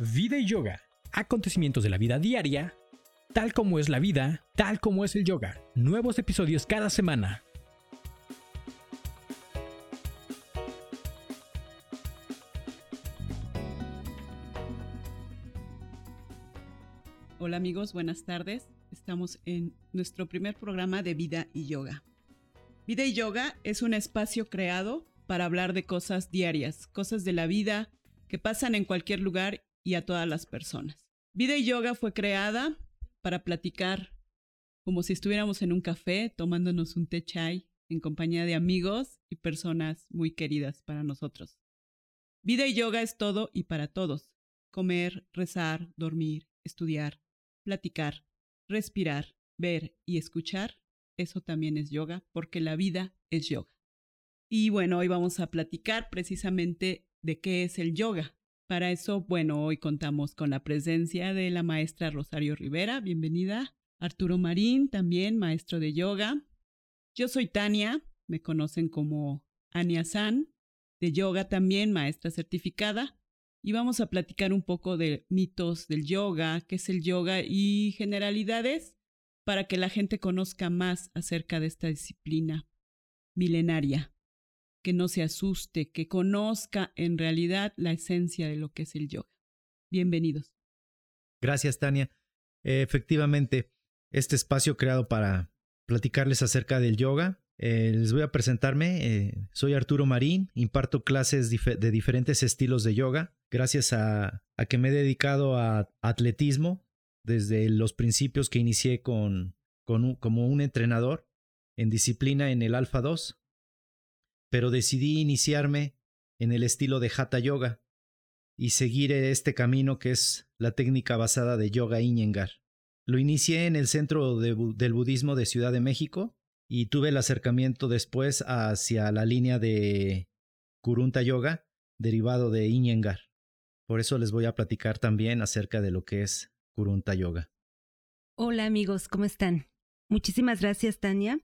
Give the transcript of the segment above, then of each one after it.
Vida y yoga. Acontecimientos de la vida diaria, tal como es la vida, tal como es el yoga. Nuevos episodios cada semana. Hola amigos, buenas tardes. Estamos en nuestro primer programa de Vida y Yoga. Vida y Yoga es un espacio creado para hablar de cosas diarias, cosas de la vida que pasan en cualquier lugar y a todas las personas. Vida y Yoga fue creada para platicar como si estuviéramos en un café tomándonos un té chai en compañía de amigos y personas muy queridas para nosotros. Vida y yoga es todo y para todos. Comer, rezar, dormir, estudiar, platicar, respirar, ver y escuchar, eso también es yoga, porque la vida es yoga. Y bueno, hoy vamos a platicar precisamente de qué es el yoga. Para eso, bueno, hoy contamos con la presencia de la maestra Rosario Rivera, bienvenida. Arturo Marín, también maestro de yoga. Yo soy Tania, me conocen como Ania San, de yoga también, maestra certificada. Y vamos a platicar un poco de mitos del yoga, qué es el yoga y generalidades para que la gente conozca más acerca de esta disciplina milenaria que no se asuste, que conozca en realidad la esencia de lo que es el yoga. Bienvenidos. Gracias, Tania. efectivamente, este espacio creado para platicarles acerca del yoga. Eh, les voy a presentarme. Eh, soy Arturo Marín, imparto clases de diferentes estilos de yoga, gracias a, que me he dedicado a atletismo desde los principios que inicié con, como un entrenador en disciplina en el Alfa 2 pero decidí iniciarme en el estilo de Hatha Yoga y seguir este camino que es la técnica basada de Yoga Iyengar. Lo inicié en el centro del budismo de Ciudad de México y tuve el acercamiento después hacia la línea de Kurunta Yoga, derivado de Iyengar. Por eso les voy a platicar también acerca de lo que es Kurunta Yoga. Hola amigos, ¿cómo están? Muchísimas gracias Tania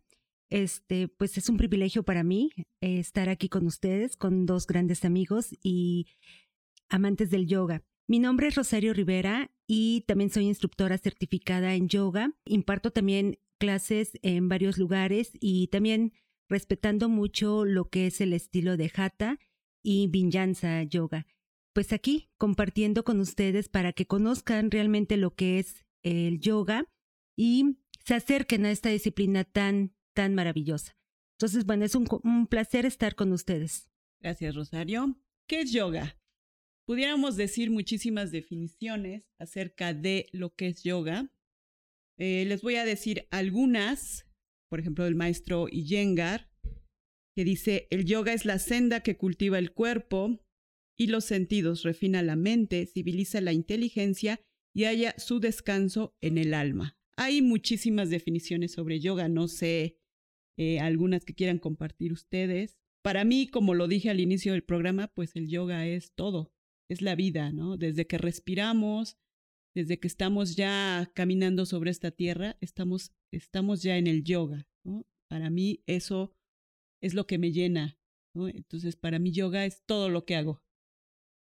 este, pues es un privilegio para mí eh, estar aquí con ustedes, con dos grandes amigos y amantes del yoga. Mi nombre es Rosario Rivera y también soy instructora certificada en yoga. Imparto también clases en varios lugares y también respetando mucho lo que es el estilo de Hatha y Vinyasa Yoga. Pues aquí compartiendo con ustedes para que conozcan realmente lo que es el yoga y se acerquen a esta disciplina tan tan maravillosa. Entonces, bueno, es un, placer estar con ustedes. Gracias, Rosario. ¿Qué es yoga? Pudiéramos decir muchísimas definiciones acerca de lo que es yoga. Eh, les voy a decir algunas, por ejemplo, del maestro Iyengar, que dice, el yoga es la senda que cultiva el cuerpo y los sentidos, refina la mente, civiliza la inteligencia y halla su descanso en el alma. Hay muchísimas definiciones sobre yoga, no sé eh, algunas que quieran compartir ustedes. Para mí, como lo dije al inicio del programa, pues el yoga es todo, es la vida, ¿no? Desde que respiramos, desde que estamos ya caminando sobre esta tierra, estamos, estamos ya en el yoga, ¿no? Para mí eso es lo que me llena, ¿no? Entonces, para mí yoga es todo lo que hago.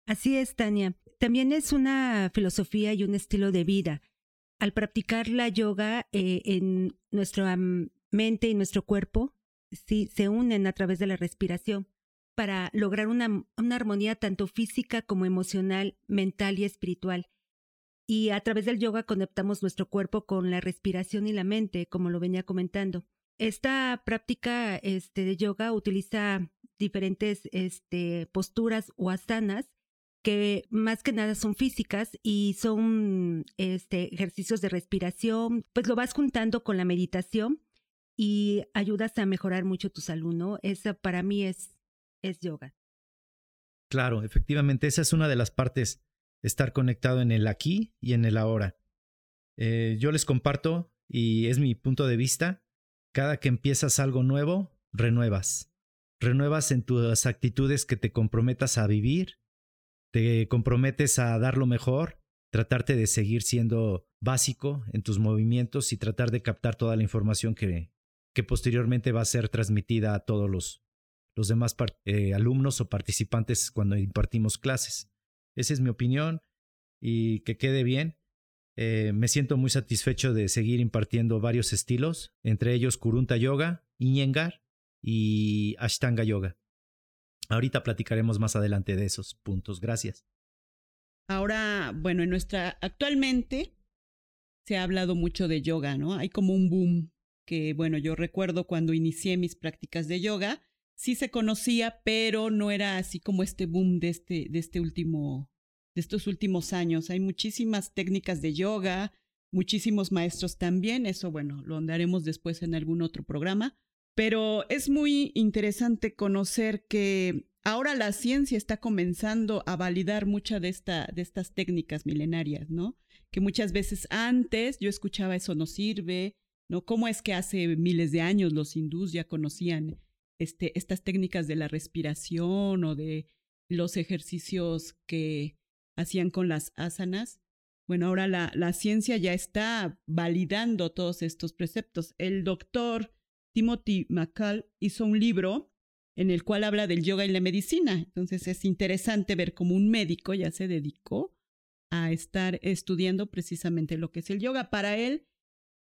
Así es, Tania. También es una filosofía y un estilo de vida. Al practicar la yoga eh, en nuestro mente y nuestro cuerpo sí, se unen a través de la respiración para lograr una, armonía tanto física como emocional, mental y espiritual. Y a través del yoga conectamos nuestro cuerpo con la respiración y la mente, como lo venía comentando. Esta práctica este, de yoga utiliza diferentes este, posturas o asanas que más que nada son físicas y son este, ejercicios de respiración, pues lo vas juntando con la meditación y ayudas a mejorar mucho tu salud, ¿no? Esa para mí es, es yoga. Claro, efectivamente, esa es una de las partes, estar conectado en el aquí y en el ahora. Eh, yo les comparto, y es mi punto de vista, cada que empiezas algo nuevo, renuevas. Renuevas en tus actitudes que te comprometas a vivir, te comprometes a dar lo mejor, tratarte de seguir siendo básico en tus movimientos y tratar de captar toda la información que, que posteriormente va a ser transmitida a todos los, los demás eh, alumnos o participantes cuando impartimos clases. Esa es mi opinión. y que quede bien. Eh, me siento muy satisfecho de seguir impartiendo varios estilos, entre ellos Kurunta Yoga, Iyengar y Ashtanga Yoga. Ahorita platicaremos más adelante de esos puntos. Gracias. Ahora, bueno, en nuestra actualmente se ha hablado mucho de yoga, ¿no? Hay como un boom que, bueno, yo recuerdo cuando inicié mis prácticas de yoga, sí se conocía, pero no era así como este boom de este, de este último, de estos últimos años. Hay muchísimas técnicas de yoga, muchísimos maestros también, eso, bueno, lo andaremos después en algún otro programa, pero es muy interesante conocer que ahora la ciencia está comenzando a validar muchas de, esta, de estas técnicas milenarias, ¿no? Que muchas veces antes yo escuchaba eso no sirve, ¿no? ¿Cómo es que hace miles de años los hindús ya conocían este, estas técnicas de la respiración o de los ejercicios que hacían con las asanas? Bueno, ahora la, la ciencia ya está validando todos estos preceptos. El doctor Timothy McCall hizo un libro en el cual habla del yoga y la medicina. Entonces es interesante ver cómo un médico ya se dedicó a estar estudiando precisamente lo que es el yoga. Para él,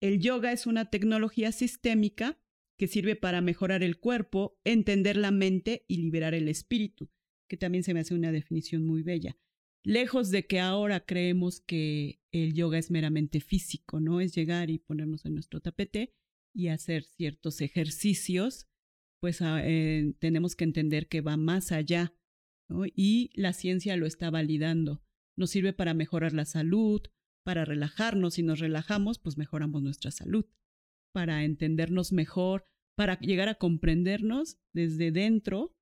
el yoga es una tecnología sistémica que sirve para mejorar el cuerpo, entender la mente y liberar el espíritu, que también se me hace una definición muy bella. Lejos de que ahora creemos que el yoga es meramente físico, ¿no? Es llegar y ponernos en nuestro tapete y hacer ciertos ejercicios, pues ah, eh, tenemos que entender que va más allá y la ciencia lo está validando. Nos sirve para mejorar la salud, para relajarnos. Si nos relajamos, pues mejoramos nuestra salud, para entendernos mejor, para llegar a comprendernos desde dentro,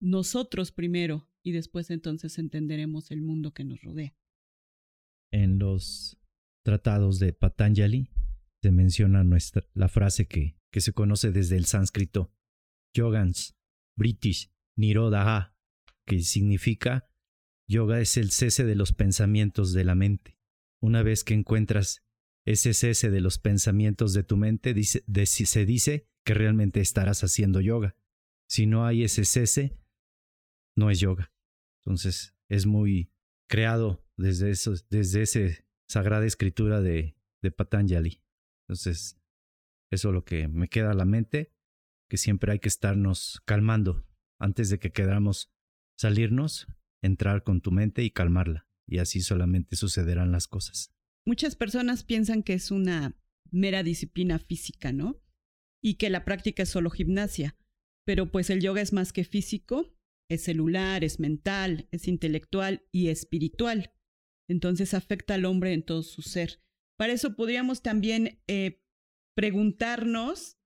nosotros primero, y después entonces entenderemos el mundo que nos rodea. En los tratados de Patanjali se menciona nuestra, la frase que, que se conoce desde el sánscrito Yogans, British, Nirodha, que significa yoga es el cese de los pensamientos de la mente. Una vez que encuentras ese cese de los pensamientos de tu mente, se dice que realmente estarás haciendo yoga. Si no hay ese cese, no es yoga. Entonces es muy creado desde, eso, desde esa sagrada escritura de, de Patanjali. Entonces, eso es lo que me queda a la mente, que siempre hay que estarnos calmando antes de que queramos salirnos, entrar con tu mente y calmarla. Y así solamente sucederán las cosas. Muchas personas piensan que es una mera disciplina física, ¿no? Y que la práctica es solo gimnasia. Pero pues el yoga es más que físico, es celular, es mental, es intelectual y espiritual. Entonces afecta al hombre en todo su ser. Para eso podríamos también eh, preguntarnos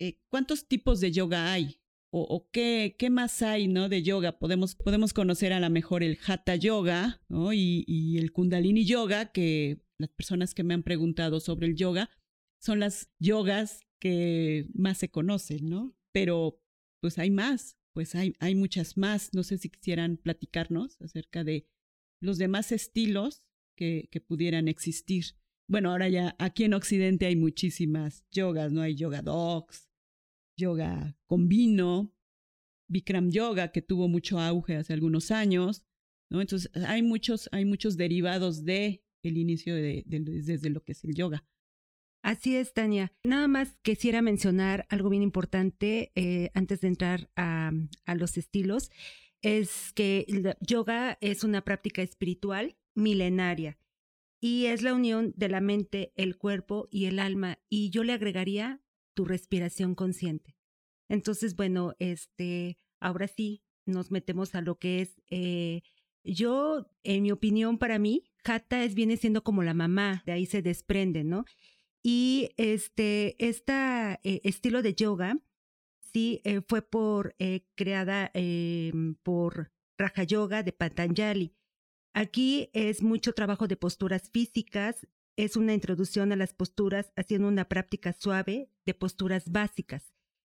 eh, cuántos tipos de yoga hay o, qué, qué, más hay ¿no? de yoga. Podemos, podemos conocer a lo mejor el hatha yoga ¿no? y, y el kundalini yoga, que las personas que me han preguntado sobre el yoga son las yogas que más se conocen, ¿no? Pero pues hay más, pues hay, hay muchas más. No sé si quisieran platicarnos acerca de los demás estilos que, pudieran existir bueno, ahora ya aquí en Occidente hay muchísimas yogas, ¿no? Hay yoga dogs, yoga con vino, Bikram yoga que tuvo mucho auge hace algunos años, ¿no? Entonces hay muchos, hay muchos derivados de el inicio de, desde lo que es el yoga. Así es, Tania. Nada más quisiera mencionar algo bien importante eh, antes de entrar a, a los estilos, es que el yoga es una práctica espiritual milenaria y es la unión de la mente, el cuerpo y el alma. Y yo le agregaría tu respiración consciente. Entonces, bueno, este, ahora sí nos metemos a lo que es, eh, yo, en mi opinión, para mí, Hatha es, viene siendo como la mamá, de ahí se desprende, ¿no? Y este, este estilo de yoga, sí, eh, fue por, creada por Raja Yoga de Patanjali. Aquí es mucho trabajo de posturas físicas, es una introducción a las posturas haciendo una práctica suave de posturas básicas.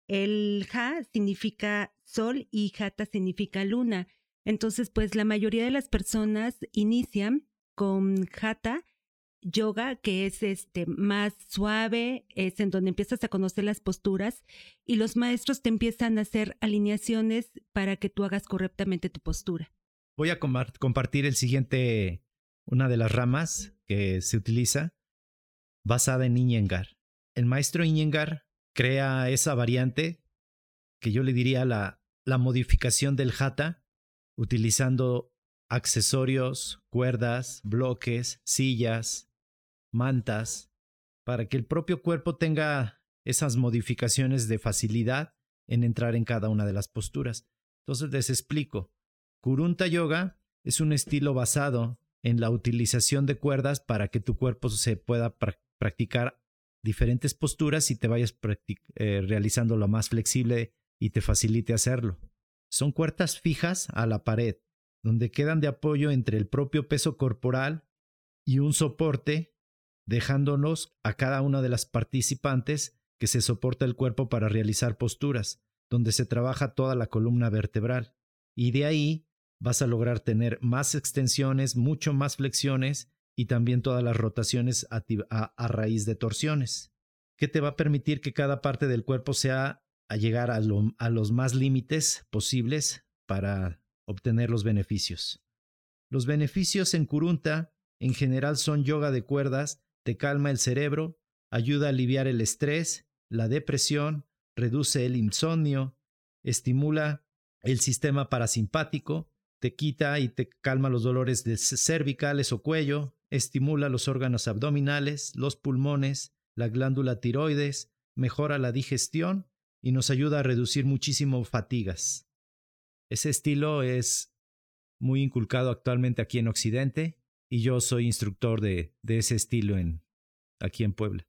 El ja significa sol y jata significa luna. Entonces, pues la mayoría de las personas inician con jata yoga, que es este más suave, es en donde empiezas a conocer las posturas y los maestros te empiezan a hacer alineaciones para que tú hagas correctamente tu postura. Voy a compartir el siguiente una de las ramas que se utiliza, basada en Iyengar. El maestro Iyengar crea esa variante que yo le diría la, la modificación del Hatha, utilizando accesorios, cuerdas, bloques, sillas, mantas, para que el propio cuerpo tenga esas modificaciones de facilidad en entrar en cada una de las posturas. Entonces les explico. Kurunta Yoga es un estilo basado en la utilización de cuerdas para que tu cuerpo se pueda practicar diferentes posturas y te vayas eh, realizando lo más flexible y te facilite hacerlo. Son cuerdas fijas a la pared, donde quedan de apoyo entre el propio peso corporal y un soporte dejándonos a cada una de las participantes que se soporta el cuerpo para realizar posturas, donde se trabaja toda la columna vertebral. Y de ahí vas a lograr tener más extensiones, mucho más flexiones y también todas las rotaciones a, raíz de torsiones, que te va a permitir que cada parte del cuerpo sea a llegar a, a los más límites posibles para obtener los beneficios. Los beneficios en Kurunta en general son yoga de cuerdas te calma el cerebro, ayuda a aliviar el estrés, la depresión, reduce el insomnio, estimula el sistema parasimpático, te quita y te calma los dolores de cervicales o cuello, estimula los órganos abdominales, los pulmones, la glándula tiroides, mejora la digestión y nos ayuda a reducir muchísimo fatigas. Ese estilo es muy inculcado actualmente aquí en Occidente y yo soy instructor de, ese estilo en, aquí en Puebla.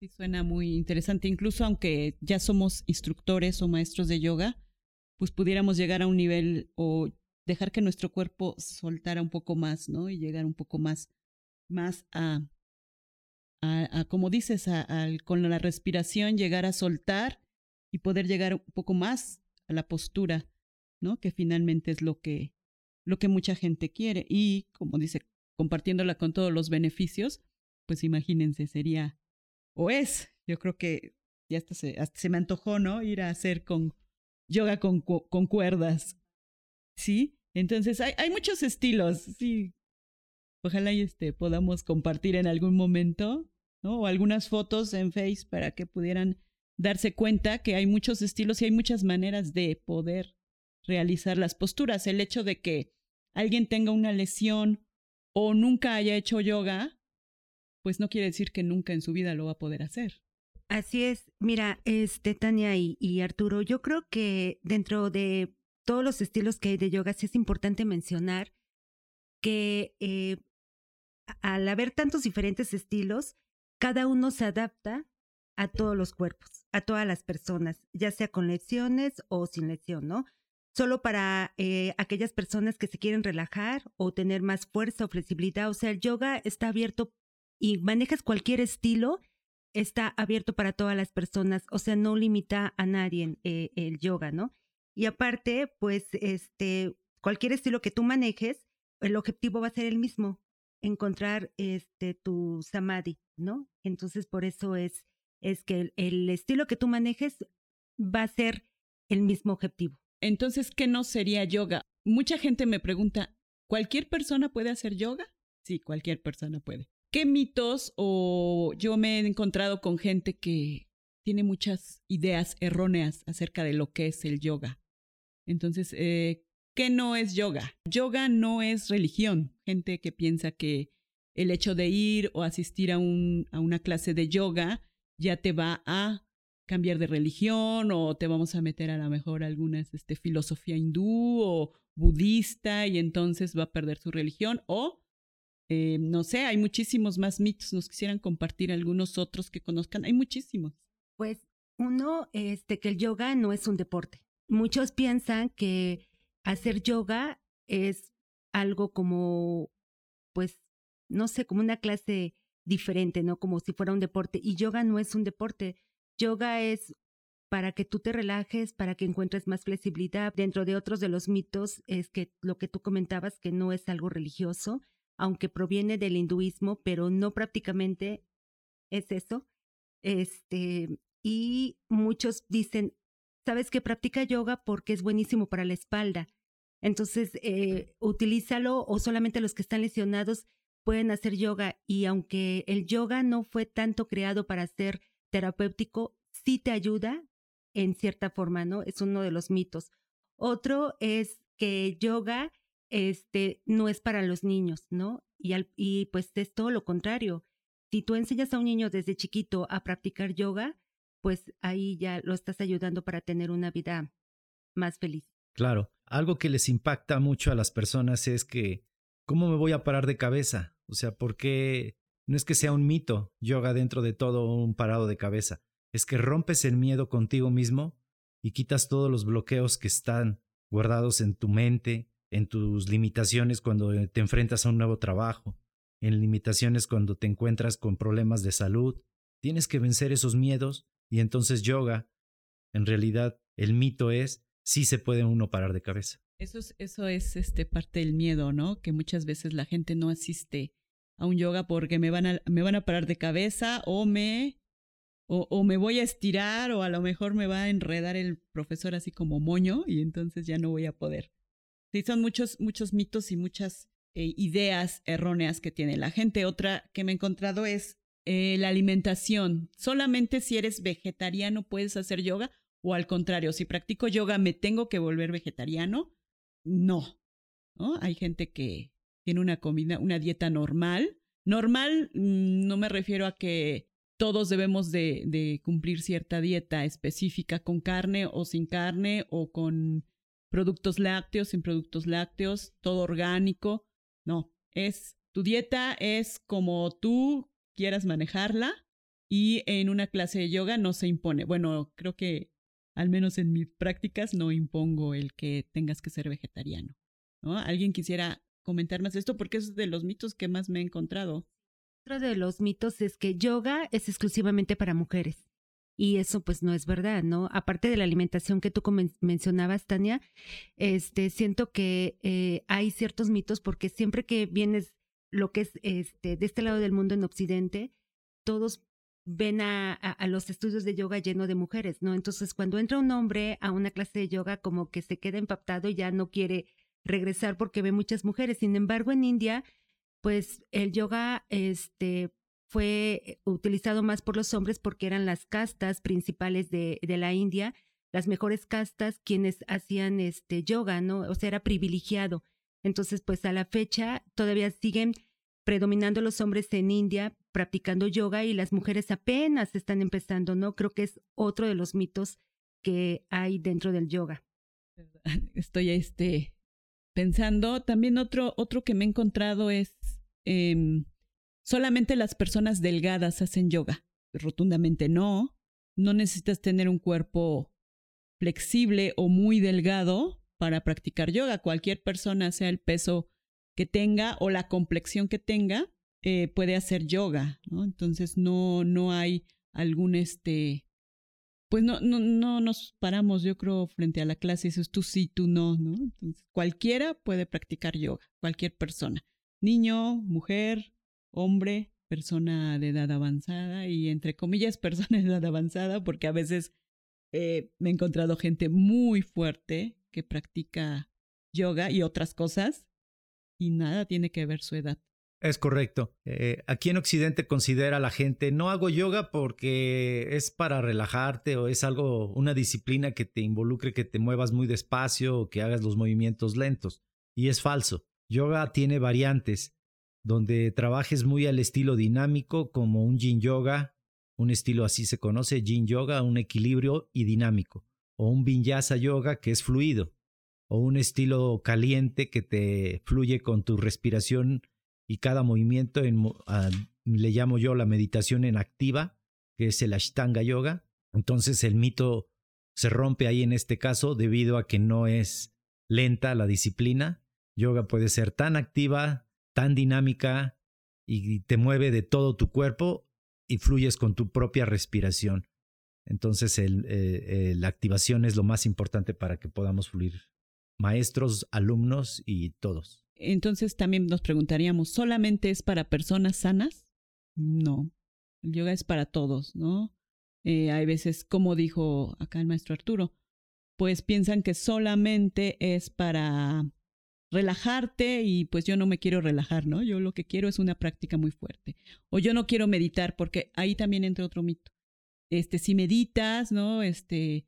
Sí, suena muy interesante. Incluso aunque ya somos instructores o maestros de yoga, pues pudiéramos llegar a un nivel o dejar que nuestro cuerpo soltara un poco más, ¿no? Y llegar un poco más, más a, a, como dices, a, con la respiración, llegar a soltar y poder llegar un poco más a la postura, ¿no? Que finalmente es lo que, lo que mucha gente quiere. Y como dice, compartiéndola con todos los beneficios, pues imagínense, sería, o es, yo creo que ya hasta se, hasta se me antojó, ¿no? Ir a hacer con yoga con, con cuerdas, ¿sí? Entonces hay, hay muchos estilos, sí. Ojalá y este, podamos compartir en algún momento, ¿no? O algunas fotos en Face para que pudieran darse cuenta que hay muchos estilos y hay muchas maneras de poder realizar las posturas. El hecho de que alguien tenga una lesión o nunca haya hecho yoga, pues no quiere decir que nunca en su vida lo va a poder hacer. Así es. Mira, este, Tania y, Arturo, yo creo que dentro de todos los estilos que hay de yoga, sí es importante mencionar que eh, al haber tantos diferentes estilos, cada uno se adapta a todos los cuerpos, a todas las personas, ya sea con lesiones o sin lesión, ¿no? solo para eh, aquellas personas que se quieren relajar o tener más fuerza o flexibilidad. O sea, el yoga está abierto y manejas cualquier estilo, está abierto para todas las personas. O sea, no limita a nadie eh, el yoga, ¿no? Y aparte, pues, este, cualquier estilo que tú manejes, el objetivo va a ser el mismo, encontrar este tu samadhi, ¿no? Entonces, por eso es, es que el estilo que tú manejes va a ser el mismo objetivo. Entonces, ¿qué no sería yoga? Mucha gente me pregunta, ¿cualquier persona puede hacer yoga? Sí, cualquier persona puede. ¿Qué mitos o yo me he encontrado con gente que tiene muchas ideas erróneas acerca de lo que es el yoga? Entonces, eh, ¿qué no es yoga? Yoga no es religión. Gente que piensa que el hecho de ir o asistir a, un, a una clase de yoga ya te va a cambiar de religión o te vamos a meter a lo mejor alguna este, filosofía hindú o budista y entonces va a perder su religión o eh, no sé, hay muchísimos más mitos, nos quisieran compartir algunos otros que conozcan, hay muchísimos. Pues uno, este, que el yoga no es un deporte. Muchos piensan que hacer yoga es algo como, pues, no sé, como una clase diferente, ¿no? Como si fuera un deporte. Y yoga no es un deporte. Yoga es para que tú te relajes, para que encuentres más flexibilidad. Dentro de otros de los mitos es que lo que tú comentabas, que no es algo religioso, aunque proviene del hinduismo, pero no prácticamente es eso. Este, y muchos dicen, sabes que practica yoga porque es buenísimo para la espalda. Entonces, eh, utilízalo o solamente los que están lesionados pueden hacer yoga. Y aunque el yoga no fue tanto creado para ser terapéutico, sí te ayuda en cierta forma, ¿no? Es uno de los mitos. Otro es que yoga este, no es para los niños, ¿no? Y, y pues es todo lo contrario. Si tú enseñas a un niño desde chiquito a practicar yoga, pues ahí ya lo estás ayudando para tener una vida más feliz. Claro, algo que les impacta mucho a las personas es que, ¿cómo me voy a parar de cabeza? O sea, ¿por qué no es que sea un mito yoga dentro de todo un parado de cabeza? Es que rompes el miedo contigo mismo y quitas todos los bloqueos que están guardados en tu mente, en tus limitaciones cuando te enfrentas a un nuevo trabajo, en limitaciones cuando te encuentras con problemas de salud. Tienes que vencer esos miedos y entonces yoga, en realidad el mito es, sí se puede uno parar de cabeza. Eso es, eso es este, parte del miedo, ¿no? Que muchas veces la gente no asiste a un yoga porque me van a, me van a parar de cabeza o me, o, o me voy a estirar o a lo mejor me va a enredar el profesor así como moño y entonces ya no voy a poder. Sí, son muchos, muchos mitos y muchas eh, ideas erróneas que tiene la gente. Otra que me he encontrado es eh, la alimentación. Solamente si eres vegetariano puedes hacer yoga o al contrario, si practico yoga me tengo que volver vegetariano. No. Hay gente que tiene una comida, una dieta normal. Normal mm, no me refiero a que todos debemos de, de cumplir cierta dieta específica con carne o sin carne o con productos lácteos, sin productos lácteos, todo orgánico. No, es tu dieta es como tú quieras manejarla y en una clase de yoga no se impone. Bueno, creo que al menos en mis prácticas no impongo el que tengas que ser vegetariano. ¿no? ¿Alguien quisiera comentar más esto? Porque es de los mitos que más me he encontrado. Otro de los mitos es que yoga es exclusivamente para mujeres. Y eso pues no es verdad, ¿no? Aparte de la alimentación que tú mencionabas, Tania, este, siento que eh, hay ciertos mitos porque siempre que vienes lo que es este, de este lado del mundo en Occidente, todos ven a, los estudios de yoga lleno de mujeres, ¿no? Entonces, cuando entra un hombre a una clase de yoga, como que se queda impactado y ya no quiere regresar porque ve muchas mujeres. Sin embargo, en India, pues el yoga, este, fue eh, utilizado más por los hombres porque eran las castas principales de, de la India, las mejores castas quienes hacían este yoga, ¿no? O sea, era privilegiado. Entonces, pues a la fecha todavía siguen predominando los hombres en India practicando yoga y las mujeres apenas están empezando, ¿no? Creo que es otro de los mitos que hay dentro del yoga. Estoy este pensando, también otro, otro que me he encontrado es eh, Solamente las personas delgadas hacen yoga. Rotundamente no. No necesitas tener un cuerpo flexible o muy delgado para practicar yoga. Cualquier persona, sea el peso que tenga o la complexión que tenga, eh, puede hacer yoga, ¿no? Entonces no, no hay algún este. Pues no, no, no nos paramos, yo creo, frente a la clase y dices tú sí, tú no, ¿no? Entonces, cualquiera puede practicar yoga, cualquier persona. Niño, mujer, hombre, persona de edad avanzada y entre comillas persona de edad avanzada porque a veces eh, me he encontrado gente muy fuerte que practica yoga y otras cosas y nada tiene que ver su edad. Es correcto. Eh, aquí en Occidente considera la gente, no hago yoga porque es para relajarte o es algo, una disciplina que te involucre, que te muevas muy despacio o que hagas los movimientos lentos. Y es falso. Yoga tiene variantes donde trabajes muy al estilo dinámico como un yin yoga, un estilo así se conoce, yin yoga, un equilibrio y dinámico, o un vinyasa yoga que es fluido, o un estilo caliente que te fluye con tu respiración y cada movimiento en, ah, le llamo yo la meditación en activa, que es el Ashtanga yoga. Entonces el mito se rompe ahí en este caso debido a que no es lenta la disciplina. Yoga puede ser tan activa, tan dinámica y te mueve de todo tu cuerpo y fluyes con tu propia respiración. Entonces eh, eh, la activación es lo más importante para que podamos fluir. Maestros, alumnos y todos. Entonces también nos preguntaríamos, ¿solamente es para personas sanas? No, el yoga es para todos, ¿no? Eh, hay veces, como dijo acá el maestro Arturo, pues piensan que solamente es para relajarte y pues yo no me quiero relajar, ¿no? Yo lo que quiero es una práctica muy fuerte. O yo no quiero meditar porque ahí también entra otro mito. Este, si meditas, ¿no? Este,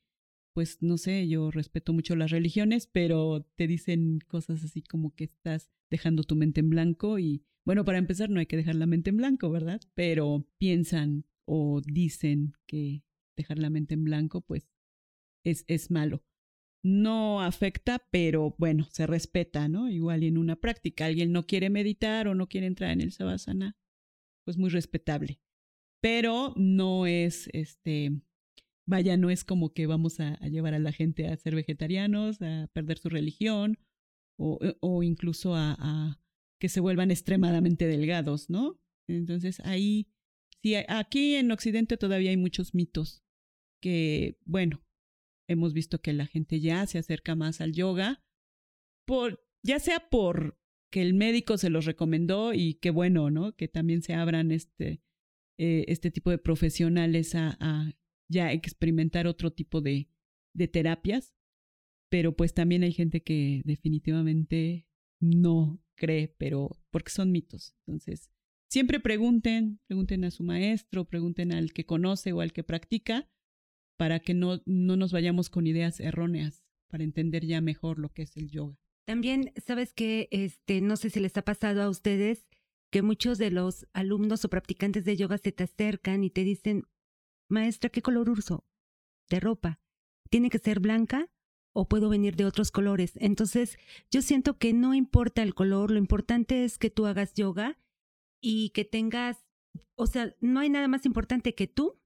pues no sé, yo respeto mucho las religiones, pero te dicen cosas así como que estás dejando tu mente en blanco y bueno, para empezar no hay que dejar la mente en blanco, ¿verdad? Pero piensan o dicen que dejar la mente en blanco pues es, es malo no afecta, pero bueno, se respeta, ¿no? Igual en una práctica alguien no quiere meditar o no quiere entrar en el savasana, pues muy respetable. Pero no es, este, vaya, no es como que vamos a, llevar a la gente a ser vegetarianos, a perder su religión o, eh, o incluso a, a, que se vuelvan extremadamente delgados, ¿no? Entonces ahí, sí, aquí en Occidente todavía hay muchos mitos que, bueno, hemos visto que la gente ya se acerca más al yoga, por, ya sea por que el médico se los recomendó y qué bueno, ¿no? Que también se abran este, eh, este tipo de profesionales a, a, ya experimentar otro tipo de, de terapias, pero pues también hay gente que definitivamente no cree, pero porque son mitos. Entonces, siempre pregunten, pregunten a su maestro, pregunten al que conoce o al que practica para que no, no nos vayamos con ideas erróneas, para entender ya mejor lo que es el yoga. También, sabes que, este, no sé si les ha pasado a ustedes que muchos de los alumnos o practicantes de yoga se te acercan y te dicen, maestra, ¿qué color uso de ropa? ¿Tiene que ser blanca o puedo venir de otros colores? Entonces, yo siento que no importa el color, lo importante es que tú hagas yoga y que tengas, o sea, no hay nada más importante que tú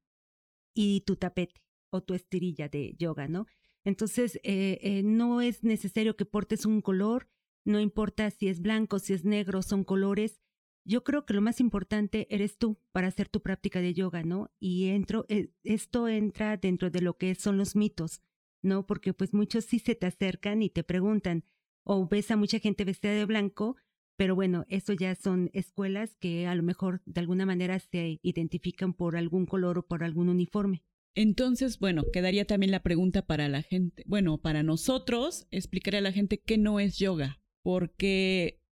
y tu tapete o tu estirilla de yoga, ¿no? Entonces, eh, eh, no es necesario que portes un color, no importa si es blanco, si es negro, son colores. Yo creo que lo más importante eres tú para hacer tu práctica de yoga, ¿no? Y entro, eh, esto entra dentro de lo que son los mitos, ¿no? Porque pues muchos sí se te acercan y te preguntan, o ves a mucha gente vestida de blanco, pero bueno, eso ya son escuelas que a lo mejor de alguna manera se identifican por algún color o por algún uniforme. Entonces, bueno, quedaría también la pregunta para la gente, bueno, para nosotros, explicaré a la gente qué no es yoga, porque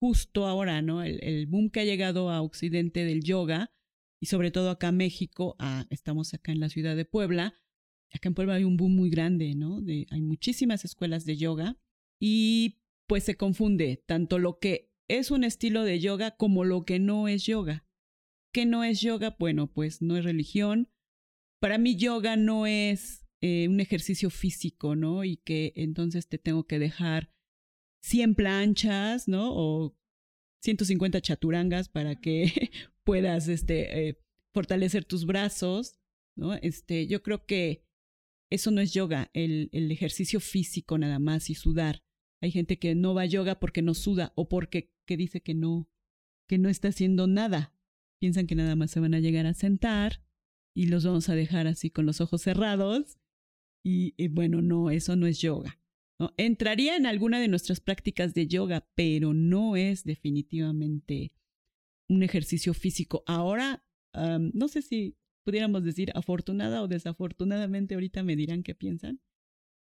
justo ahora, ¿no? El, boom que ha llegado a Occidente del yoga, y sobre todo acá en México, estamos acá en la ciudad de Puebla, acá en Puebla hay un boom muy grande, ¿no? De, hay muchísimas escuelas de yoga y pues se confunde tanto lo que es un estilo de yoga como lo que no es yoga. ¿Qué no es yoga? Bueno, pues no es religión, para mí yoga no es eh, un ejercicio físico, ¿no? Y que entonces te tengo que dejar 100 planchas, ¿no? O 150 chaturangas para que puedas este, eh, fortalecer tus brazos, ¿no? Este, yo creo que eso no es yoga, el, el ejercicio físico nada más y sudar. Hay gente que no va a yoga porque no suda o porque que dice que no, que no está haciendo nada. Piensan que nada más se van a llegar a sentar y los vamos a dejar así con los ojos cerrados. Y, bueno, no, eso no es yoga. ¿no? Entraría en alguna de nuestras prácticas de yoga, pero no es definitivamente un ejercicio físico. Ahora, no sé si pudiéramos decir afortunada o desafortunadamente, ahorita me dirán qué piensan.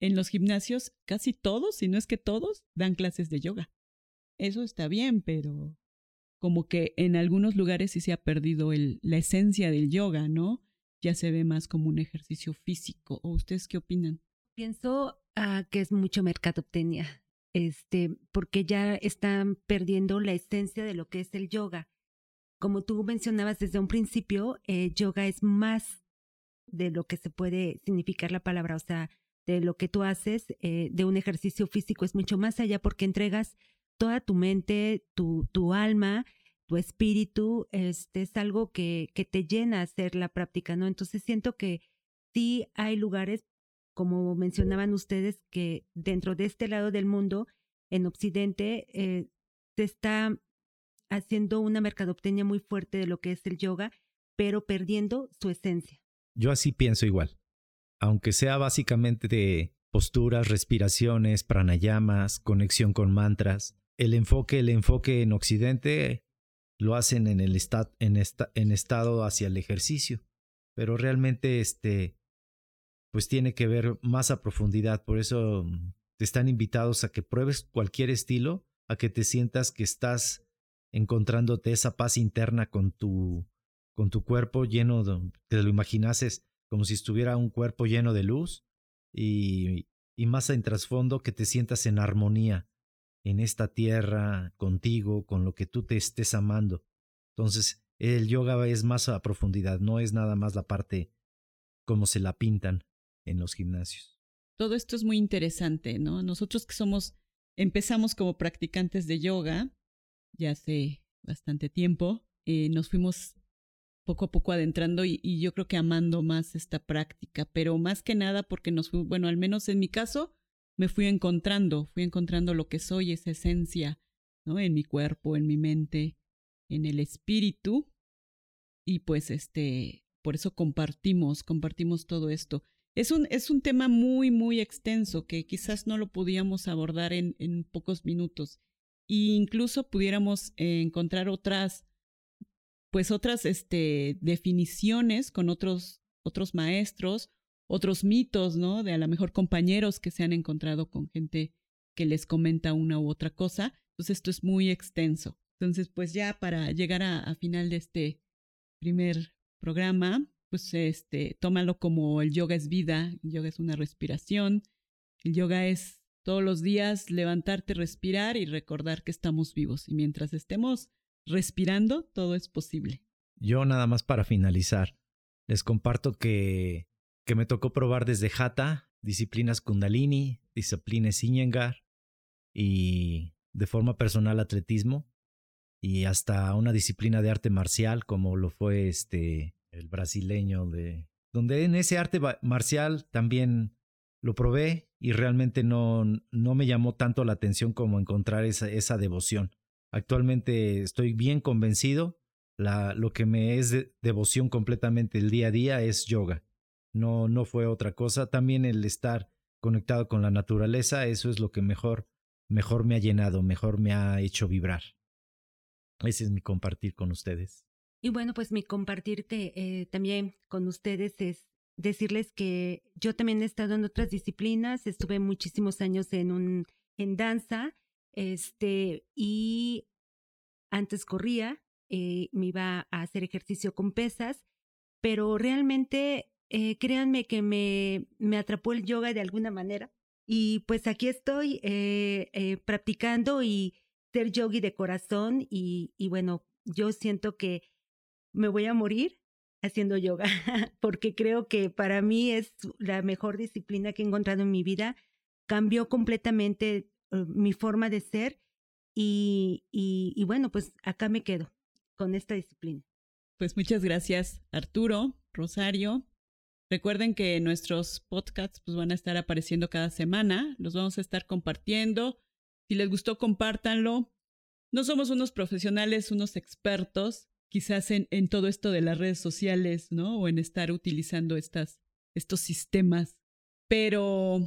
En los gimnasios, casi todos, si no es que todos, dan clases de yoga. Eso está bien, pero como que en algunos lugares sí se ha perdido el, la esencia del yoga, ¿no? Ya se ve más como un ejercicio físico. ¿O ustedes qué opinan? Pienso uh, que es mucho mercadotecnia, este, porque ya están perdiendo la esencia de lo que es el yoga. Como tú mencionabas desde un principio, eh, yoga es más de lo que se puede significar la palabra, o sea, de lo que tú haces, eh, de un ejercicio físico, es mucho más allá porque entregas toda tu mente, tu, tu alma, tu espíritu, este, es algo que, que te llena hacer la práctica, ¿no? Entonces siento que sí hay lugares, como mencionaban ustedes, que dentro de este lado del mundo, en Occidente, eh, se está haciendo una mercadotecnia muy fuerte de lo que es el yoga, pero perdiendo su esencia. Yo así pienso igual. Aunque sea básicamente de posturas, respiraciones, pranayamas, conexión con mantras, el enfoque, el enfoque en Occidente lo hacen en el estado hacia el ejercicio, pero realmente este pues tiene que ver más a profundidad, por eso mm, te están invitados a que pruebes cualquier estilo a que te sientas que estás encontrándote esa paz interna con tu, con tu cuerpo lleno de, te lo imaginases como si estuviera un cuerpo lleno de luz y más en trasfondo que te sientas en armonía en esta tierra, contigo, con lo que tú te estés amando. Entonces, el yoga es más a profundidad, no es nada más la parte como se la pintan en los gimnasios. Todo esto es muy interesante, ¿no? Nosotros que somos, empezamos como practicantes de yoga, ya hace bastante tiempo, eh, nos fuimos poco a poco adentrando y, y, yo creo que amando más esta práctica, pero más que nada porque nos bueno, al menos en mi caso, me fui encontrando, fui encontrando lo que soy, esa esencia, ¿no? En mi cuerpo, en mi mente, en el espíritu. Y pues este, por eso compartimos, compartimos todo esto. Es un, es un tema muy, muy extenso que quizás no lo podíamos abordar en, en pocos minutos. E incluso pudiéramos encontrar otras, pues otras este, definiciones con otros, otros maestros, otros mitos, ¿no? De a lo mejor compañeros que se han encontrado con gente que les comenta una u otra cosa. Entonces esto es muy extenso. Entonces, pues ya para llegar a, a final de este primer programa, pues este, tómalo como el yoga es vida, el yoga es una respiración, el yoga es todos los días levantarte, respirar y recordar que estamos vivos. Y mientras estemos respirando, todo es posible. Yo nada más para finalizar, les comparto que, que me tocó probar desde Hatha, disciplinas Kundalini, disciplinas Iyengar y de forma personal atletismo y hasta una disciplina de arte marcial como lo fue este el brasileño de donde en ese arte marcial también lo probé y realmente no, no me llamó tanto la atención como encontrar esa, esa devoción. Actualmente estoy bien convencido, la, lo que me es de, devoción completamente el día a día es yoga. No, no fue otra cosa. También el estar conectado con la naturaleza, eso es lo que mejor, mejor me ha llenado, mejor me ha hecho vibrar. Ese es mi compartir con ustedes. Y bueno, pues mi compartirte eh, también con ustedes es decirles que yo también he estado en otras disciplinas, estuve muchísimos años en un en danza, este y antes corría, eh, me iba a hacer ejercicio con pesas, pero realmente eh, créanme que me, me atrapó el yoga de alguna manera y pues aquí estoy eh, eh, practicando y ser yogi de corazón y, y bueno, yo siento que me voy a morir haciendo yoga, porque creo que para mí es la mejor disciplina que he encontrado en mi vida. Cambió completamente uh, mi forma de ser y, y, bueno, pues acá me quedo con esta disciplina. Pues muchas gracias, Arturo, Rosario. Recuerden que nuestros podcasts pues, van a estar apareciendo cada semana, los vamos a estar compartiendo. Si les gustó, compártanlo. No somos unos profesionales, unos expertos, quizás en, en todo esto de las redes sociales, ¿no? O en estar utilizando estas, estos sistemas, pero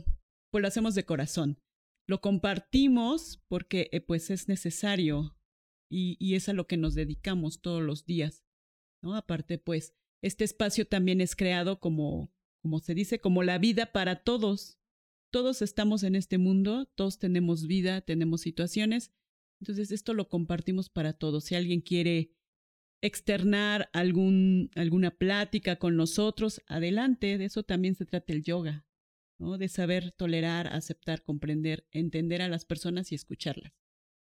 pues lo hacemos de corazón. Lo compartimos porque eh, pues es necesario y, y, es a lo que nos dedicamos todos los días, ¿no? Aparte, pues, este espacio también es creado como, como se dice, como la vida para todos. Todos estamos en este mundo, todos tenemos vida, tenemos situaciones. Entonces, esto lo compartimos para todos. Si alguien quiere externar algún, alguna plática con nosotros, adelante, de eso también se trata el yoga, ¿no? De saber tolerar, aceptar, comprender, entender a las personas y escucharlas.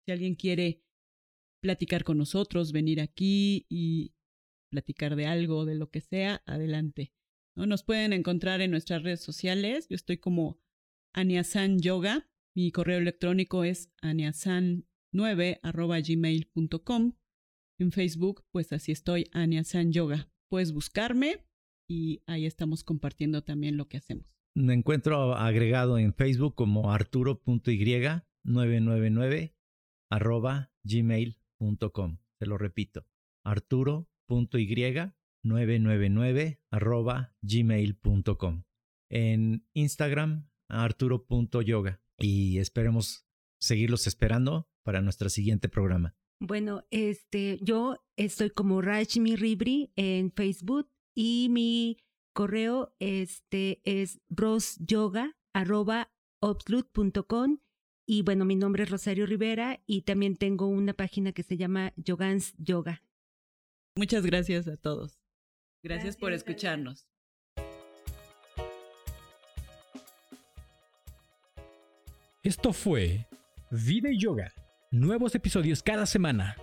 Si alguien quiere platicar con nosotros, venir aquí y platicar de algo, de lo que sea, adelante. ¿no? Nos pueden encontrar en nuestras redes sociales. Yo estoy como Aniasan Yoga. Mi correo electrónico es aniasan9.gmail.com. En Facebook, pues así estoy, Aniasan Yoga. Puedes buscarme y ahí estamos compartiendo también lo que hacemos. Me encuentro agregado en Facebook como arturo.y999 arroba gmail.com. Te lo repito, arturo arturo.y999.gmail.com. En Instagram, arturo.yoga. Y esperemos seguirlos esperando para nuestro siguiente programa. Bueno, este, yo estoy como Rajmi Ribri en Facebook y mi correo este, es rosyoga.obslut.com y bueno, mi nombre es Rosario Rivera y también tengo una página que se llama Yogans Yoga. Muchas gracias a todos. Gracias, Gracias, por escucharnos. Esto fue Vida y Yoga. Nuevos episodios cada semana.